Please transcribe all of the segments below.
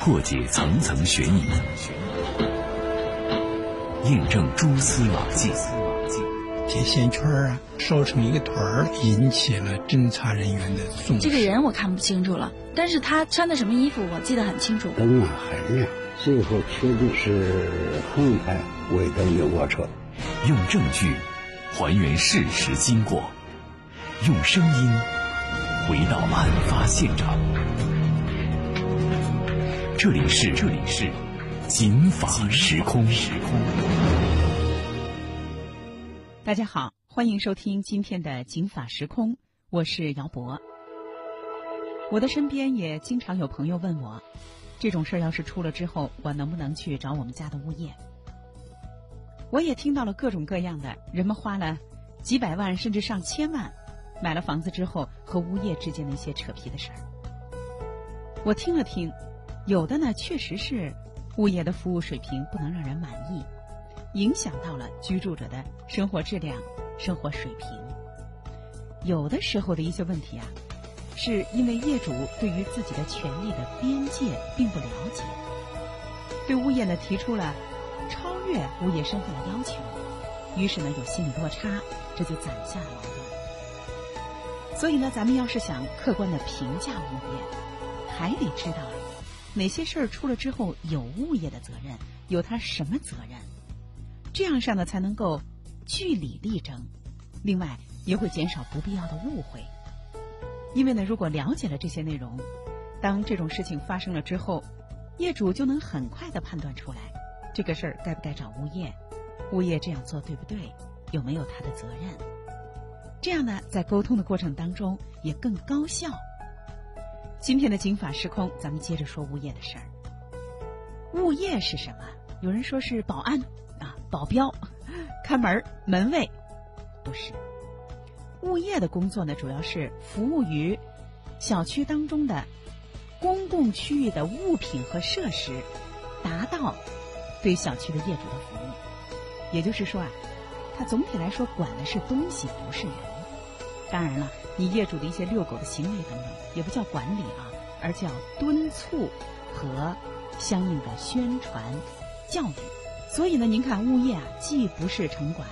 破解层层悬疑，印证蛛丝马迹。铁线圈啊，烧成一个团儿，引起了侦查人员的重视。这个人我看不清楚了，但是他穿的什么衣服我记得很清楚。灯啊很亮，最后确定是横排尾灯的卧车。用证据还原事实经过，用声音回到案发现场。这里是这里是警法时空时空。大家好，欢迎收听今天的警法时空，我是姚博。我的身边也经常有朋友问我，这种事儿要是出了之后，我能不能去找我们家的物业？我也听到了各种各样的人们花了几百万甚至上千万买了房子之后和物业之间的一些扯皮的事儿。我听了听，有的呢确实是物业的服务水平不能让人满意。影响到了居住者的生活质量、生活水平。有的时候的一些问题啊，是因为业主对于自己的权利的边界并不了解，对物业呢提出了超越物业身份的要求，于是呢有心理落差，这就攒下了矛盾。所以呢，咱们要是想客观的评价物业，还得知道哪些事儿出了之后有物业的责任，有他什么责任。这样上呢，才能够据理力争，另外也会减少不必要的误会。因为呢，如果了解了这些内容，当这种事情发生了之后，业主就能很快的判断出来，这个事儿该不该找物业，物业这样做对不对，有没有他的责任。这样呢，在沟通的过程当中也更高效。今天的警法时空，咱们接着说物业的事儿。物业是什么？有人说是保安啊。保镖、看门、门卫，不是。物业的工作呢，主要是服务于小区当中的公共区域的物品和设施，达到对小区的业主的服务。也就是说啊，它总体来说管的是东西，不是人。当然了，你业主的一些遛狗的行为等等，也不叫管理啊，而叫敦促和相应的宣传教育。所以呢，您看物业啊，既不是城管，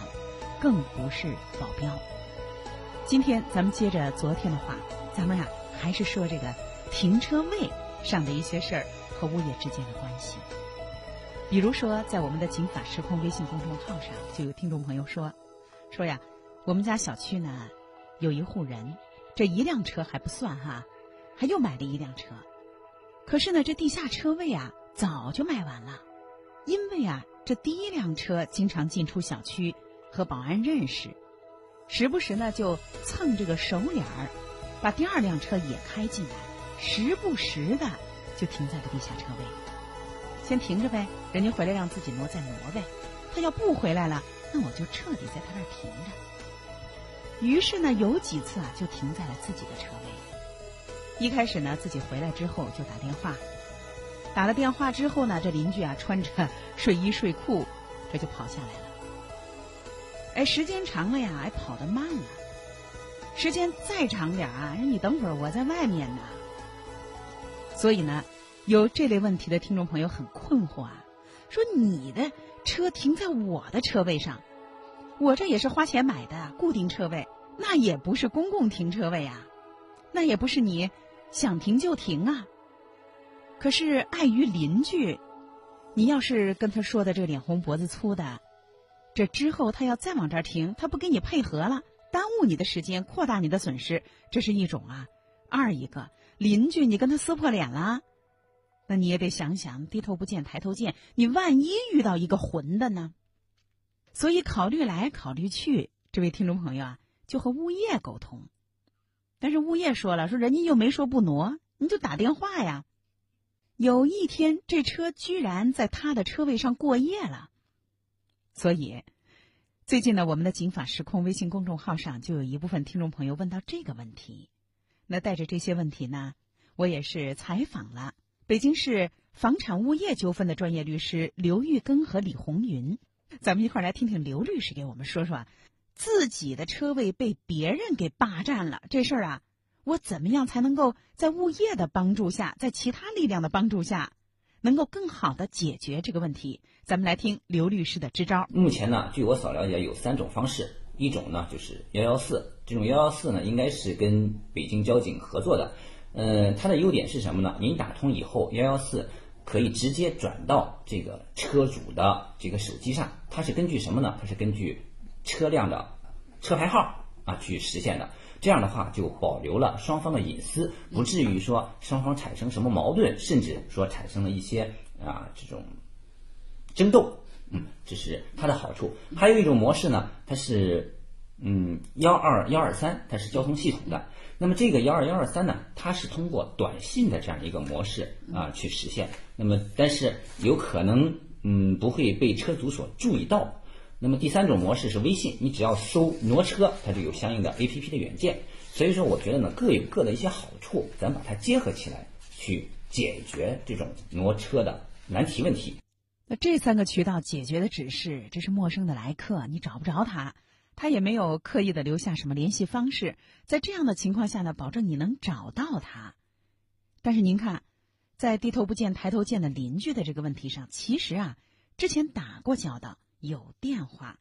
更不是保镖。今天咱们接着昨天的话，咱们呀还是说这个停车位上的一些事儿和物业之间的关系。比如说，在我们的“警法时空”微信公众号上，就有听众朋友说，说呀，我们家小区呢有一户人，这一辆车还不算哈，还又买了一辆车，可是呢，这地下车位啊早就卖完了，因为啊。这第一辆车经常进出小区，和保安认识，时不时呢就蹭这个熟脸儿，把第二辆车也开进来，时不时的就停在了地下车位，先停着呗，人家回来让自己挪再挪呗，他要不回来了，那我就彻底在他那儿停着。于是呢，有几次啊就停在了自己的车位，一开始呢自己回来之后就打电话。打了电话之后呢，这邻居啊穿着睡衣睡裤，这就跑下来了。哎，时间长了呀，哎跑得慢了。时间再长点啊，你等会儿我在外面呢。所以呢，有这类问题的听众朋友很困惑啊，说你的车停在我的车位上，我这也是花钱买的固定车位，那也不是公共停车位啊，那也不是你想停就停啊。可是碍于邻居，你要是跟他说的这脸红脖子粗的，这之后他要再往这儿停，他不跟你配合了，耽误你的时间，扩大你的损失，这是一种啊。二一个邻居，你跟他撕破脸了，那你也得想想，低头不见抬头见，你万一遇到一个混的呢？所以考虑来考虑去，这位听众朋友啊，就和物业沟通，但是物业说了，说人家又没说不挪，你就打电话呀。有一天，这车居然在他的车位上过夜了。所以，最近呢，我们的“警法时空”微信公众号上就有一部分听众朋友问到这个问题。那带着这些问题呢，我也是采访了北京市房产物业纠纷的专业律师刘玉根和李红云。咱们一块儿来听听刘律师给我们说说，自己的车位被别人给霸占了这事儿啊。我怎么样才能够在物业的帮助下，在其他力量的帮助下，能够更好的解决这个问题？咱们来听刘律师的支招。目前呢，据我所了解，有三种方式。一种呢就是幺幺四，这种幺幺四呢应该是跟北京交警合作的。呃，它的优点是什么呢？您打通以后，幺幺四可以直接转到这个车主的这个手机上。它是根据什么呢？它是根据车辆的车牌号啊去实现的。这样的话就保留了双方的隐私，不至于说双方产生什么矛盾，甚至说产生了一些啊这种争斗。嗯，这是它的好处。还有一种模式呢，它是嗯幺二幺二三，它是交通系统的。那么这个幺二幺二三呢，它是通过短信的这样一个模式啊去实现。那么但是有可能嗯不会被车主所注意到。那么第三种模式是微信，你只要搜“挪车”，它就有相应的 A P P 的软件。所以说，我觉得呢各有各的一些好处，咱把它结合起来去解决这种挪车的难题问题。那这三个渠道解决的只是这是陌生的来客，你找不着他，他也没有刻意的留下什么联系方式。在这样的情况下呢，保证你能找到他。但是您看，在低头不见抬头见的邻居的这个问题上，其实啊，之前打过交道，有电话，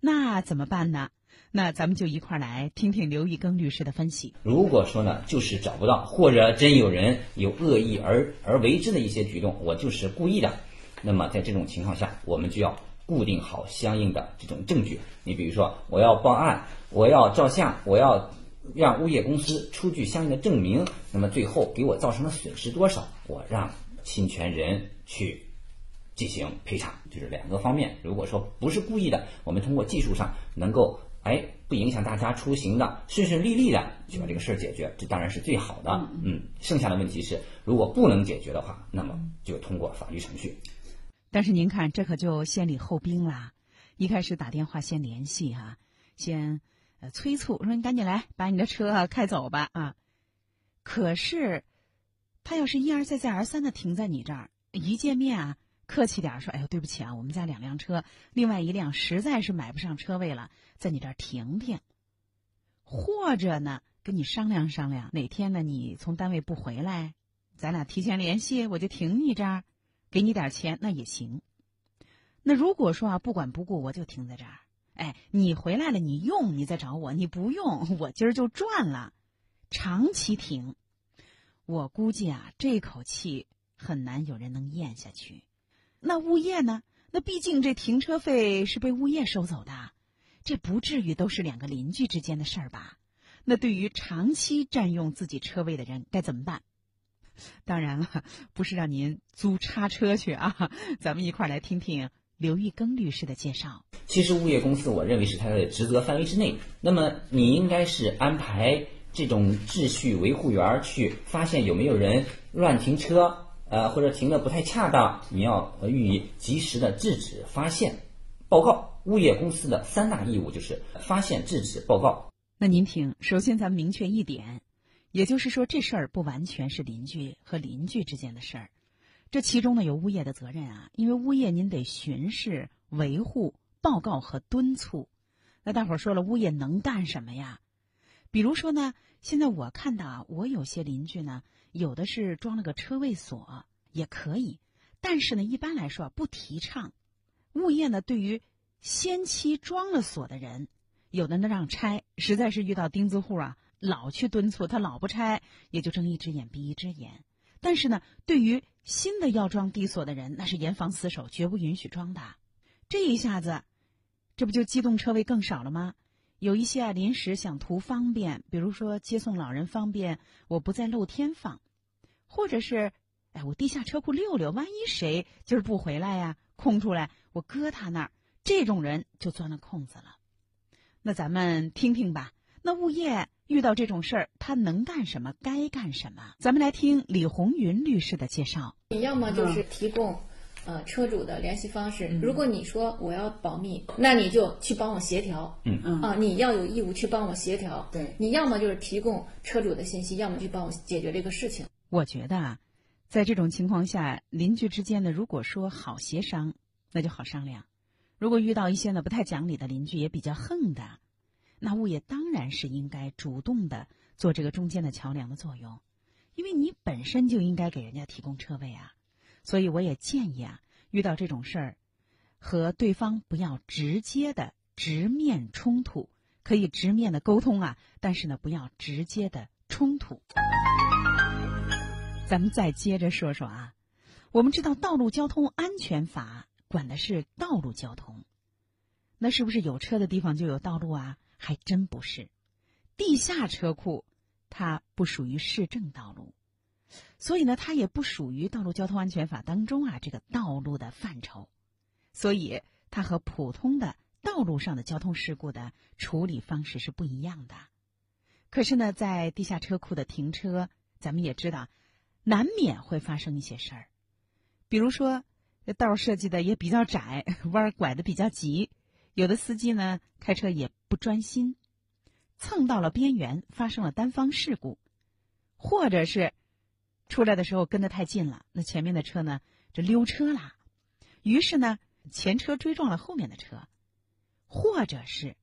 那怎么办呢？那咱们就一块儿来听听刘玉庚律师的分析。如果说呢，就是找不到，或者真有人有恶意而而为之的一些举动，我就是故意的。那么在这种情况下，我们就要固定好相应的这种证据。你比如说，我要报案，我要照相，我要让物业公司出具相应的证明。那么最后给我造成的损失多少，我让侵权人去进行赔偿。就是两个方面。如果说不是故意的，我们通过技术上能够哎不影响大家出行的，顺顺利利的就把这个事儿解决，这当然是最好的。嗯，剩下的问题是，如果不能解决的话，那么就通过法律程序。但是您看，这可就先礼后兵啦。一开始打电话先联系哈，先呃催促说你赶紧来把你的车开走吧啊。可是他要是一而再再而三的停在你这儿，一见面啊客气点说哎呦对不起啊，我们家两辆车，另外一辆实在是买不上车位了，在你这儿停停。或者呢跟你商量商量，哪天呢你从单位不回来，咱俩提前联系，我就停你这儿。给你点钱那也行，那如果说啊不管不顾我就停在这儿，哎，你回来了你用你再找我，你不用我今儿就赚了，长期停，我估计啊这口气很难有人能咽下去。那物业呢？那毕竟这停车费是被物业收走的，这不至于都是两个邻居之间的事儿吧？那对于长期占用自己车位的人该怎么办？当然了，不是让您租叉车去啊！咱们一块儿来听听刘玉庚律师的介绍。其实物业公司，我认为是他的职责范围之内。那么你应该是安排这种秩序维护员去发现有没有人乱停车，呃，或者停的不太恰当，你要予以及时的制止、发现、报告。物业公司的三大义务就是发现、制止、报告。那您听，首先咱们明确一点。也就是说，这事儿不完全是邻居和邻居之间的事儿，这其中呢有物业的责任啊。因为物业您得巡视、维护、报告和敦促。那大伙儿说了，物业能干什么呀？比如说呢，现在我看到啊，我有些邻居呢，有的是装了个车位锁，也可以。但是呢，一般来说不提倡。物业呢，对于先期装了锁的人，有的呢让拆，实在是遇到钉子户啊。老去敦促他，老不拆，也就睁一只眼闭一只眼。但是呢，对于新的要装地锁的人，那是严防死守，绝不允许装的。这一下子，这不就机动车位更少了吗？有一些啊，临时想图方便，比如说接送老人方便，我不在露天放，或者是，哎，我地下车库溜溜，万一谁今儿不回来呀，空出来，我搁他那儿，这种人就钻了空子了。那咱们听听吧。那物业遇到这种事儿，他能干什么？该干什么？咱们来听李红云律师的介绍。你要么就是提供，呃，车主的联系方式。如果你说我要保密，那你就去帮我协调。嗯嗯啊，你要有义务去帮我协调。对，你要么就是提供车主的信息，要么去帮我解决这个事情。我觉得啊，在这种情况下，邻居之间呢，如果说好协商，那就好商量；如果遇到一些呢不太讲理的邻居，也比较横的。那物业当然是应该主动的做这个中间的桥梁的作用，因为你本身就应该给人家提供车位啊。所以我也建议啊，遇到这种事儿，和对方不要直接的直面冲突，可以直面的沟通啊，但是呢，不要直接的冲突。咱们再接着说说啊，我们知道《道路交通安全法》管的是道路交通，那是不是有车的地方就有道路啊？还真不是，地下车库它不属于市政道路。所以呢，它也不属于《道路交通安全法》当中啊这个道路的范畴，所以它和普通的道路上的交通事故的处理方式是不一样的。可是呢，在地下车库的停车，咱们也知道，难免会发生一些事儿，比如说这道设计的也比较窄，弯拐的比较急，有的司机呢开车也不专心，蹭到了边缘，发生了单方事故，或者是。出来的时候跟得太近了，那前面的车呢就溜车啦，于是呢前车追撞了后面的车，或者是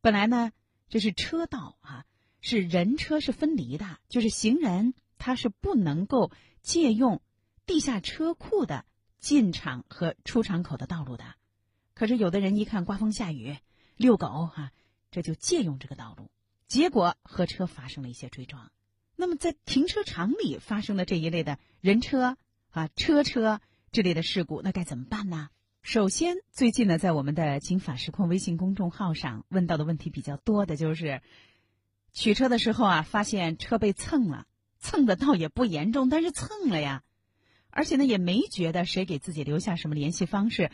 本来呢这是车道啊，是人车是分离的，就是行人他是不能够借用地下车库的进场和出场口的道路的，可是有的人一看刮风下雨遛狗哈，这就借用这个道路，结果和车发生了一些追撞。那么，在停车场里发生的这一类的人车啊、车车这类的事故，那该怎么办呢？首先，最近呢，在我们的“警法实况”微信公众号上问到的问题比较多的就是，取车的时候啊，发现车被蹭了，蹭的倒也不严重，但是蹭了呀，而且呢，也没觉得谁给自己留下什么联系方式，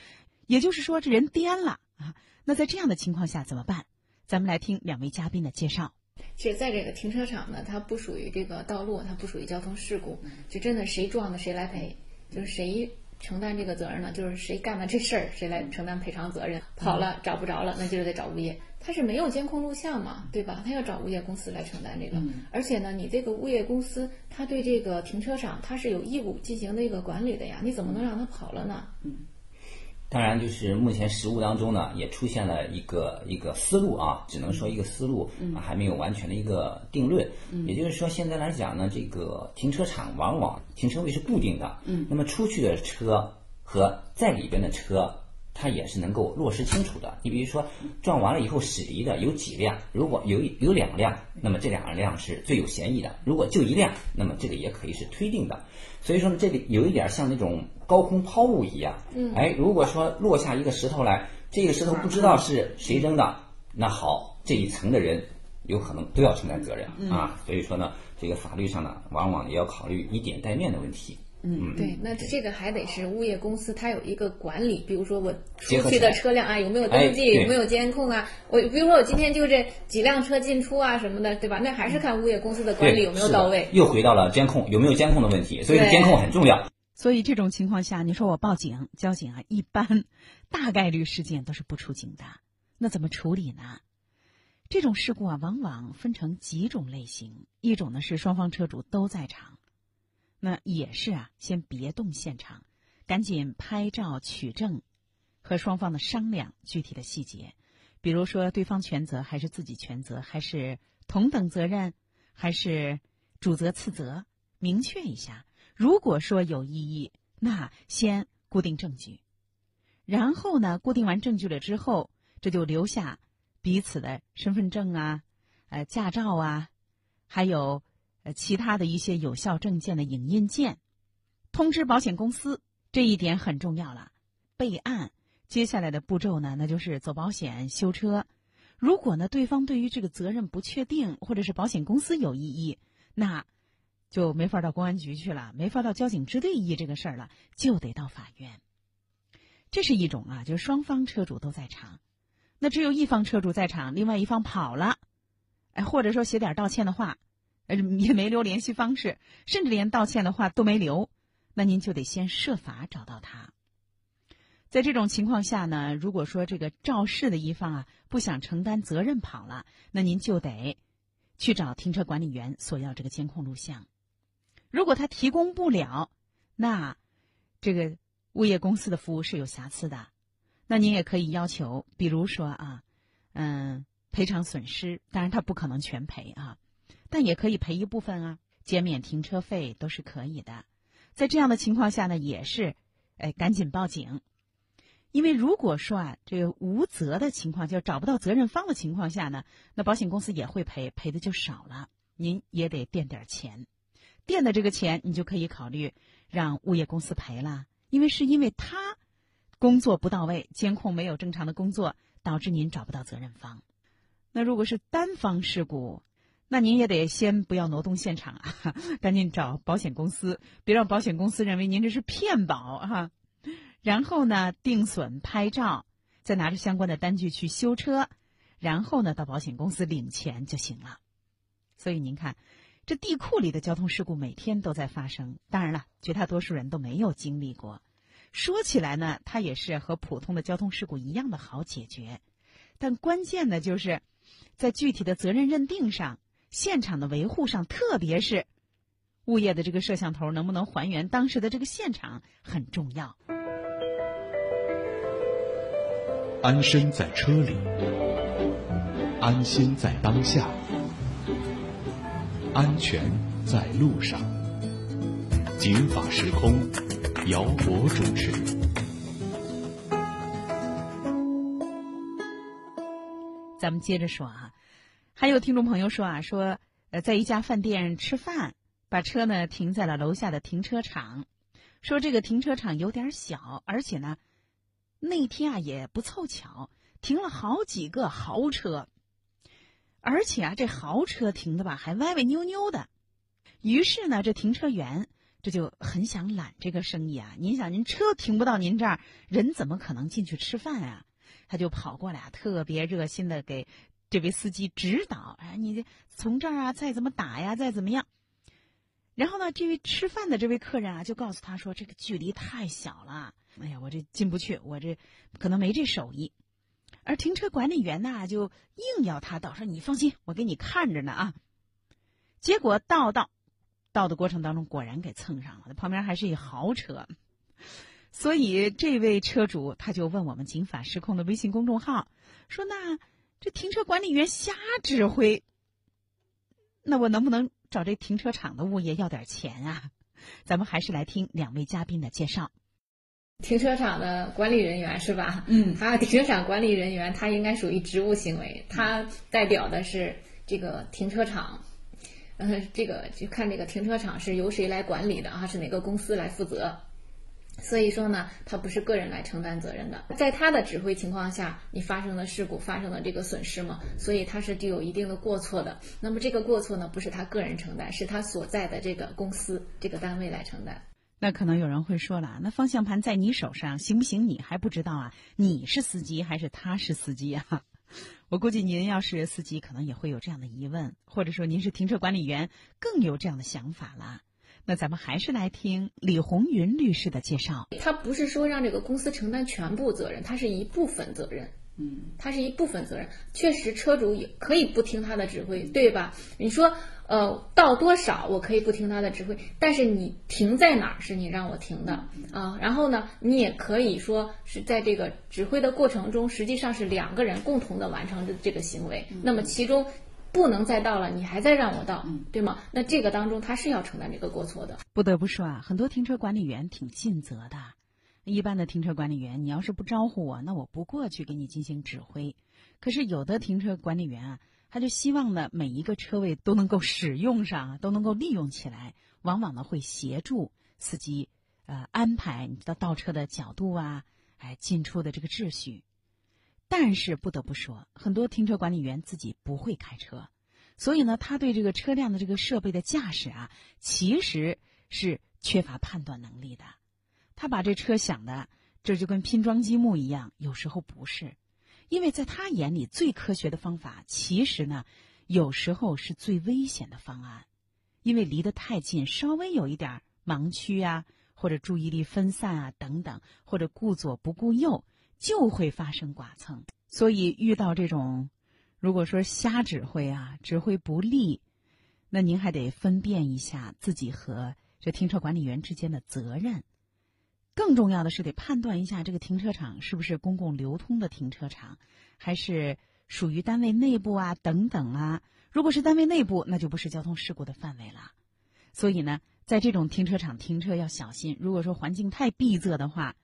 也就是说，这人颠了啊。那在这样的情况下怎么办？咱们来听两位嘉宾的介绍。其实，在这个停车场呢，它不属于这个道路，它不属于交通事故，就真的谁撞的谁来赔，就是谁承担这个责任呢？就是谁干了这事儿，谁来承担赔偿责任。跑了找不着了，那就是得找物业。他是没有监控录像嘛，对吧？他要找物业公司来承担这个。而且呢，你这个物业公司，他对这个停车场，他是有义务进行那个管理的呀，你怎么能让他跑了呢？嗯。当然，就是目前实物当中呢，也出现了一个一个思路啊，只能说一个思路，还没有完全的一个定论。也就是说，现在来讲呢，这个停车场往往停车位是固定的，那么出去的车和在里边的车。它也是能够落实清楚的。你比如说，撞完了以后驶离的有几辆？如果有有两辆，那么这两辆是最有嫌疑的；如果就一辆，那么这个也可以是推定的。所以说呢，这里有一点像那种高空抛物一样。嗯。哎，如果说落下一个石头来，这个石头不知道是谁扔的，那好，这一层的人有可能都要承担责任啊。所以说呢，这个法律上呢，往往也要考虑以点带面的问题。嗯，对，那这个还得是物业公司，它有一个管理，比如说我出去的车辆啊，有没有登记，有没有监控啊？我比如说我今天就这几辆车进出啊什么的，对吧？那还是看物业公司的管理有没有到位。又回到了监控有没有监控的问题，所以监控很重要。所以这种情况下，你说我报警，交警啊，一般大概率事件都是不出警的。那怎么处理呢？这种事故啊，往往分成几种类型，一种呢是双方车主都在场。那也是啊，先别动现场，赶紧拍照取证，和双方的商量具体的细节，比如说对方全责还是自己全责，还是同等责任，还是主责次责，明确一下。如果说有异议，那先固定证据，然后呢，固定完证据了之后，这就留下彼此的身份证啊、呃驾照啊，还有。呃，其他的一些有效证件的影印件，通知保险公司，这一点很重要了。备案，接下来的步骤呢，那就是走保险、修车。如果呢，对方对于这个责任不确定，或者是保险公司有异议，那就没法到公安局去了，没法到交警支队议这个事儿了，就得到法院。这是一种啊，就是双方车主都在场。那只有一方车主在场，另外一方跑了，哎，或者说写点道歉的话。也没留联系方式，甚至连道歉的话都没留，那您就得先设法找到他。在这种情况下呢，如果说这个肇事的一方啊不想承担责任跑了，那您就得去找停车管理员索要这个监控录像。如果他提供不了，那这个物业公司的服务是有瑕疵的，那您也可以要求，比如说啊，嗯，赔偿损失，当然他不可能全赔啊。但也可以赔一部分啊，减免停车费都是可以的。在这样的情况下呢，也是，哎，赶紧报警。因为如果说啊，这个无责的情况，就找不到责任方的情况下呢，那保险公司也会赔，赔的就少了。您也得垫点钱，垫的这个钱，你就可以考虑让物业公司赔了，因为是因为他工作不到位，监控没有正常的工作，导致您找不到责任方。那如果是单方事故，那您也得先不要挪动现场啊，赶紧找保险公司，别让保险公司认为您这是骗保哈。然后呢，定损、拍照，再拿着相关的单据去修车，然后呢，到保险公司领钱就行了。所以您看，这地库里的交通事故每天都在发生。当然了，绝大多数人都没有经历过。说起来呢，它也是和普通的交通事故一样的好解决，但关键呢，就是在具体的责任认定上、现场的维护上，特别是物业的这个摄像头能不能还原当时的这个现场很重要。安身在车里，安心在当下，安全在路上。警法时空，姚博主持。咱们接着说啊，还有听众朋友说啊，说呃，在一家饭店吃饭，把车呢停在了楼下的停车场，说这个停车场有点小，而且呢。那天啊也不凑巧，停了好几个豪车，而且啊这豪车停的吧还歪歪扭扭的。于是呢，这停车员这就很想揽这个生意啊。您想，您车停不到您这儿，人怎么可能进去吃饭啊？他就跑过来，特别热心的给这位司机指导：“哎，你这从这儿啊，再怎么打呀，再怎么样。”然后呢，这位吃饭的这位客人啊，就告诉他说：“这个距离太小了，哎呀，我这进不去，我这可能没这手艺。”而停车管理员呢，就硬要他倒，说：“你放心，我给你看着呢啊。”结果倒到倒的过程当中，果然给蹭上了，旁边还是一豪车。所以这位车主他就问我们“警法失控”的微信公众号，说：“那这停车管理员瞎指挥，那我能不能？”找这停车场的物业要点钱啊！咱们还是来听两位嘉宾的介绍。停车场的管理人员是吧？嗯，还有停车场管理人员，他应该属于职务行为，他代表的是这个停车场。呃，这个就看这个停车场是由谁来管理的啊？是哪个公司来负责？所以说呢，他不是个人来承担责任的，在他的指挥情况下，你发生了事故，发生了这个损失嘛，所以他是具有一定的过错的。那么这个过错呢，不是他个人承担，是他所在的这个公司、这个单位来承担。那可能有人会说了，那方向盘在你手上，行不行？你还不知道啊？你是司机还是他是司机啊？我估计您要是司机，可能也会有这样的疑问，或者说您是停车管理员，更有这样的想法了。那咱们还是来听李红云律师的介绍。他不是说让这个公司承担全部责任，他是一部分责任。嗯，他是一部分责任。确实，车主也可以不听他的指挥，对吧？你说，呃，到多少我可以不听他的指挥，但是你停在哪儿是你让我停的啊。然后呢，你也可以说是在这个指挥的过程中，实际上是两个人共同的完成的这个行为。那么其中。不能再倒了，你还在让我倒，对吗？那这个当中他是要承担这个过错的。不得不说啊，很多停车管理员挺尽责的。一般的停车管理员，你要是不招呼我，那我不过去给你进行指挥。可是有的停车管理员啊，他就希望呢每一个车位都能够使用上，都能够利用起来，往往呢会协助司机呃安排你知道倒车的角度啊，哎进出的这个秩序。但是不得不说，很多停车管理员自己不会开车，所以呢，他对这个车辆的这个设备的驾驶啊，其实是缺乏判断能力的。他把这车想的这就跟拼装积木一样，有时候不是，因为在他眼里最科学的方法，其实呢，有时候是最危险的方案，因为离得太近，稍微有一点盲区啊，或者注意力分散啊等等，或者顾左不顾右。就会发生剐蹭，所以遇到这种，如果说瞎指挥啊，指挥不力，那您还得分辨一下自己和这停车管理员之间的责任。更重要的是得判断一下这个停车场是不是公共流通的停车场，还是属于单位内部啊等等啊。如果是单位内部，那就不是交通事故的范围了。所以呢，在这种停车场停车要小心。如果说环境太闭塞的话，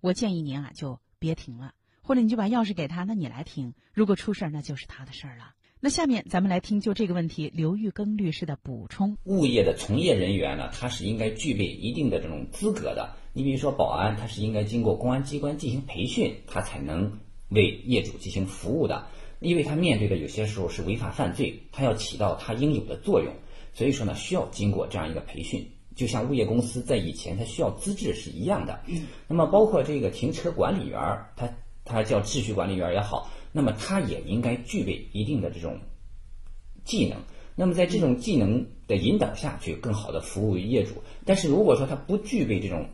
我建议您啊就别停了，或者你就把钥匙给他，那你来停。如果出事儿，那就是他的事儿了。那下面咱们来听就这个问题刘玉庚律师的补充。物业的从业人员呢，他是应该具备一定的这种资格的。你比如说保安，他是应该经过公安机关进行培训，他才能为业主进行服务的。因为他面对的有些时候是违法犯罪，他要起到他应有的作用，所以说呢，需要经过这样一个培训。就像物业公司在以前，它需要资质是一样的。嗯，那么包括这个停车管理员儿，他他叫秩序管理员也好，那么他也应该具备一定的这种技能。那么在这种技能的引导下去，更好的服务于业主。但是如果说他不具备这种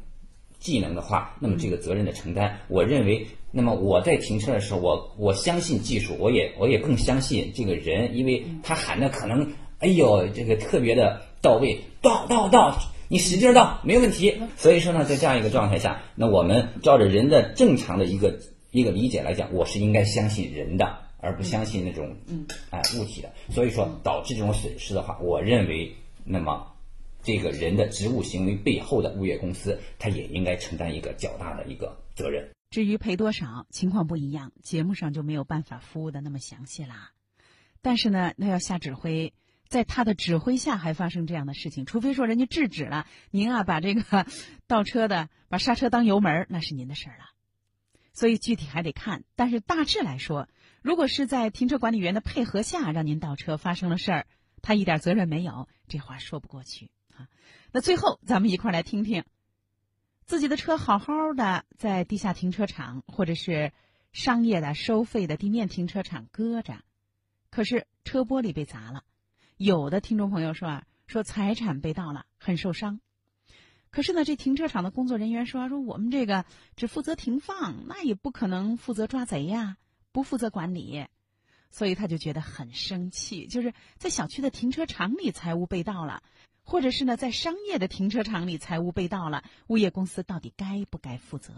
技能的话，那么这个责任的承担，我认为，那么我在停车的时候，我我相信技术，我也我也更相信这个人，因为他喊的可能，哎呦，这个特别的到位，到到到，你使劲到，没问题。所以说呢，在这样一个状态下，那我们照着人的正常的一个一个理解来讲，我是应该相信人的，而不相信那种嗯哎物体的。所以说导致这种损失的话，我认为那么。这个人的职务行为背后的物业公司，他也应该承担一个较大的一个责任。至于赔多少，情况不一样，节目上就没有办法服务的那么详细啦。但是呢，那要下指挥，在他的指挥下还发生这样的事情，除非说人家制止了，您啊把这个 倒车的把刹车当油门，那是您的事儿了。所以具体还得看，但是大致来说，如果是在停车管理员的配合下让您倒车发生了事儿，他一点责任没有，这话说不过去啊。那最后，咱们一块儿来听听，自己的车好好的在地下停车场或者是商业的收费的地面停车场搁着，可是车玻璃被砸了。有的听众朋友说啊，说财产被盗了，很受伤。可是呢，这停车场的工作人员说，说我们这个只负责停放，那也不可能负责抓贼呀，不负责管理，所以他就觉得很生气，就是在小区的停车场里财物被盗了。或者是呢，在商业的停车场里财物被盗了，物业公司到底该不该负责？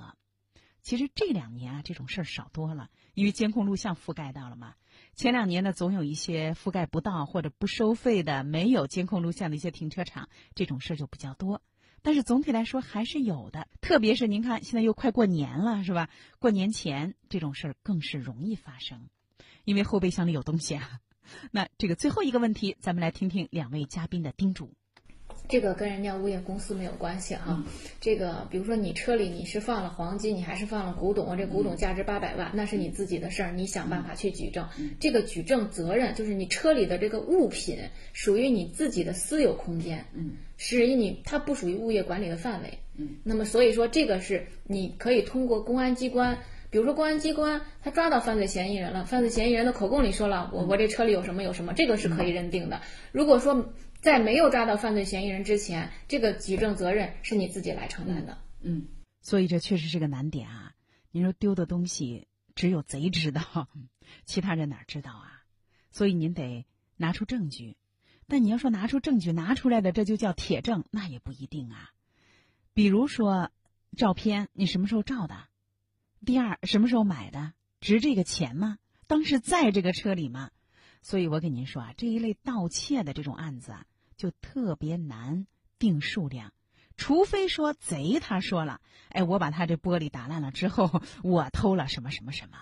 其实这两年啊，这种事儿少多了，因为监控录像覆盖到了嘛。前两年呢，总有一些覆盖不到或者不收费的、没有监控录像的一些停车场，这种事儿就比较多。但是总体来说还是有的，特别是您看，现在又快过年了，是吧？过年前这种事儿更是容易发生，因为后备箱里有东西啊。那这个最后一个问题，咱们来听听两位嘉宾的叮嘱。这个跟人家物业公司没有关系哈，这个比如说你车里你是放了黄金，你还是放了古董，这古董价值八百万，那是你自己的事儿，你想办法去举证。这个举证责任就是你车里的这个物品属于你自己的私有空间，嗯，是于你它不属于物业管理的范围，嗯，那么所以说这个是你可以通过公安机关，比如说公安机关他抓到犯罪嫌疑人了，犯罪嫌疑人的口供里说了，我我这车里有什么有什么，这个是可以认定的。如果说在没有抓到犯罪嫌疑人之前，这个举证责任是你自己来承担的。嗯，所以这确实是个难点啊。您说丢的东西只有贼知道，其他人哪知道啊？所以您得拿出证据。但你要说拿出证据拿出来的这就叫铁证，那也不一定啊。比如说照片，你什么时候照的？第二，什么时候买的？值这个钱吗？当时在这个车里吗？所以我跟您说啊，这一类盗窃的这种案子啊。就特别难定数量，除非说贼他说了，哎，我把他这玻璃打烂了之后，我偷了什么什么什么，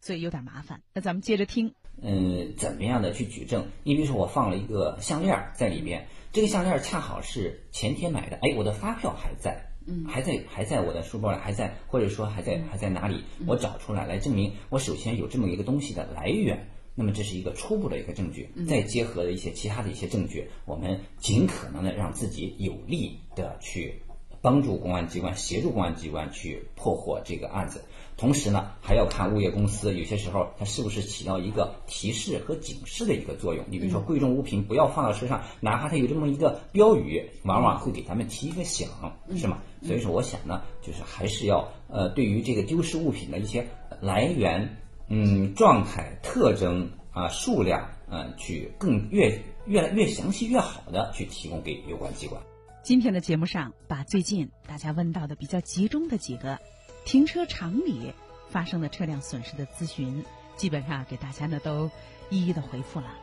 所以有点麻烦。那咱们接着听。嗯，怎么样的去举证？你比如说我放了一个项链在里面，这个项链恰好是前天买的，哎，我的发票还在，嗯，还在还在我的书包里，还在，或者说还在还在哪里？我找出来来证明，我首先有这么一个东西的来源。那么这是一个初步的一个证据，再结合的一些其他的一些证据，我们尽可能的让自己有力的去帮助公安机关，协助公安机关去破获这个案子。同时呢，还要看物业公司有些时候它是不是起到一个提示和警示的一个作用。你比如说贵重物品不要放到车上，哪怕它有这么一个标语，往往会给咱们提一个醒，是吗？所以说，我想呢，就是还是要呃，对于这个丢失物品的一些来源。嗯，状态、特征啊，数量，嗯，去更越越来越详细、越好的去提供给有关机关。今天的节目上，把最近大家问到的比较集中的几个停车场里发生的车辆损失的咨询，基本上给大家呢都一一的回复了。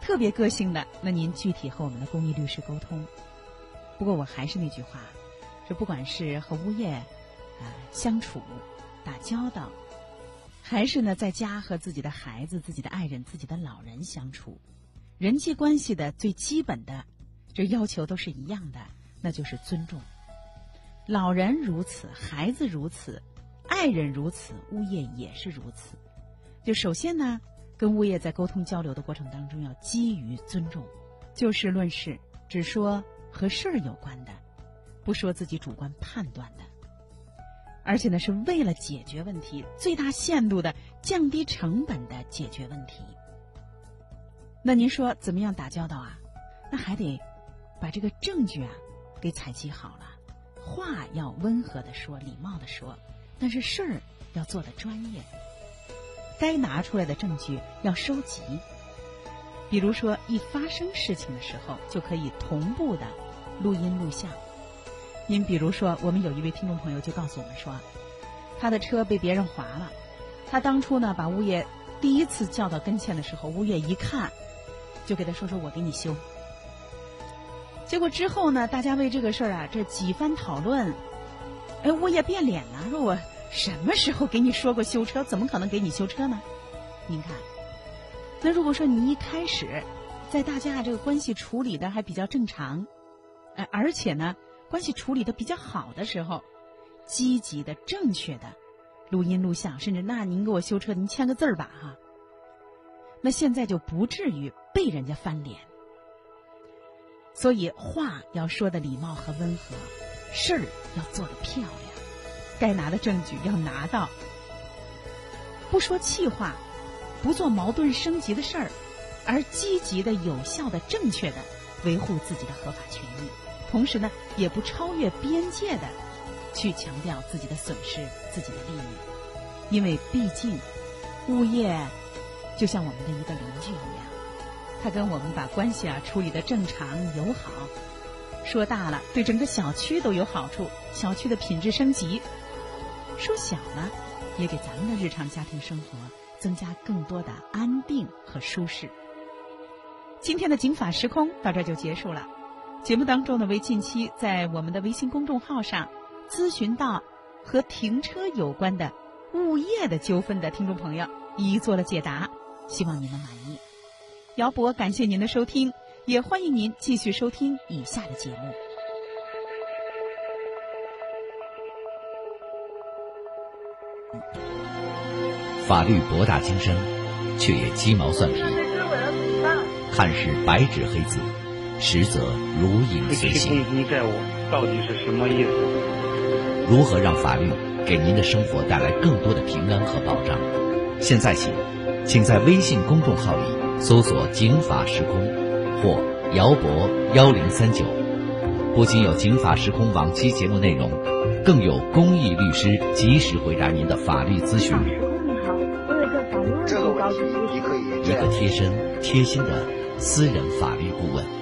特别个性的，那您具体和我们的公益律师沟通。不过我还是那句话，这不管是和物业啊、相处、打交道，还是呢在家和自己的孩子、自己的爱人、自己的老人相处，人际关系的最基本的这要求都是一样的，那就是尊重。老人如此，孩子如此，爱人如此，物业也是如此。就首先呢，跟物业在沟通交流的过程当中，要基于尊重，就事论事，只说和事儿有关的，不说自己主观判断的。而且呢，是为了解决问题，最大限度的降低成本的解决问题。那您说怎么样打交道啊？那还得把这个证据啊给采集好了，话要温和的说，礼貌的说，但是事儿要做的专业。该拿出来的证据要收集，比如说一发生事情的时候，就可以同步的录音录像。您比如说，我们有一位听众朋友就告诉我们说，他的车被别人划了，他当初呢把物业第一次叫到跟前的时候，物业一看，就给他说说我给你修。结果之后呢，大家为这个事儿啊这几番讨论，哎，物业变脸了，说我。什么时候给你说过修车？怎么可能给你修车呢？您看，那如果说你一开始在大家这个关系处理的还比较正常，哎，而且呢关系处理的比较好的时候，积极的、正确的录音录像，甚至那您给我修车，您签个字儿吧哈。那现在就不至于被人家翻脸。所以话要说的礼貌和温和，事儿要做的漂亮。该拿的证据要拿到，不说气话，不做矛盾升级的事儿，而积极的、有效的、正确的维护自己的合法权益，同时呢，也不超越边界的去强调自己的损失、自己的利益，因为毕竟物业就像我们的一个邻居一样，他跟我们把关系啊处理的正常友好，说大了对整个小区都有好处，小区的品质升级。说小了，也给咱们的日常家庭生活增加更多的安定和舒适。今天的警法时空到这就结束了。节目当中呢，为近期在我们的微信公众号上咨询到和停车有关的物业的纠纷的听众朋友，一一做了解答，希望您能满意。姚博感谢您的收听，也欢迎您继续收听以下的节目。法律博大精深，却也鸡毛蒜皮。看似白纸黑字，实则如影随形。不债务到底是什么意思？如何让法律给您的生活带来更多的平安和保障？现在起，请在微信公众号里搜索“警法时空”或“姚博幺零三九”，不仅有警法时空往期节目内容，更有公益律师及时回答您的法律咨询。这个问题，你可以一个贴身、贴心的私人法律顾问。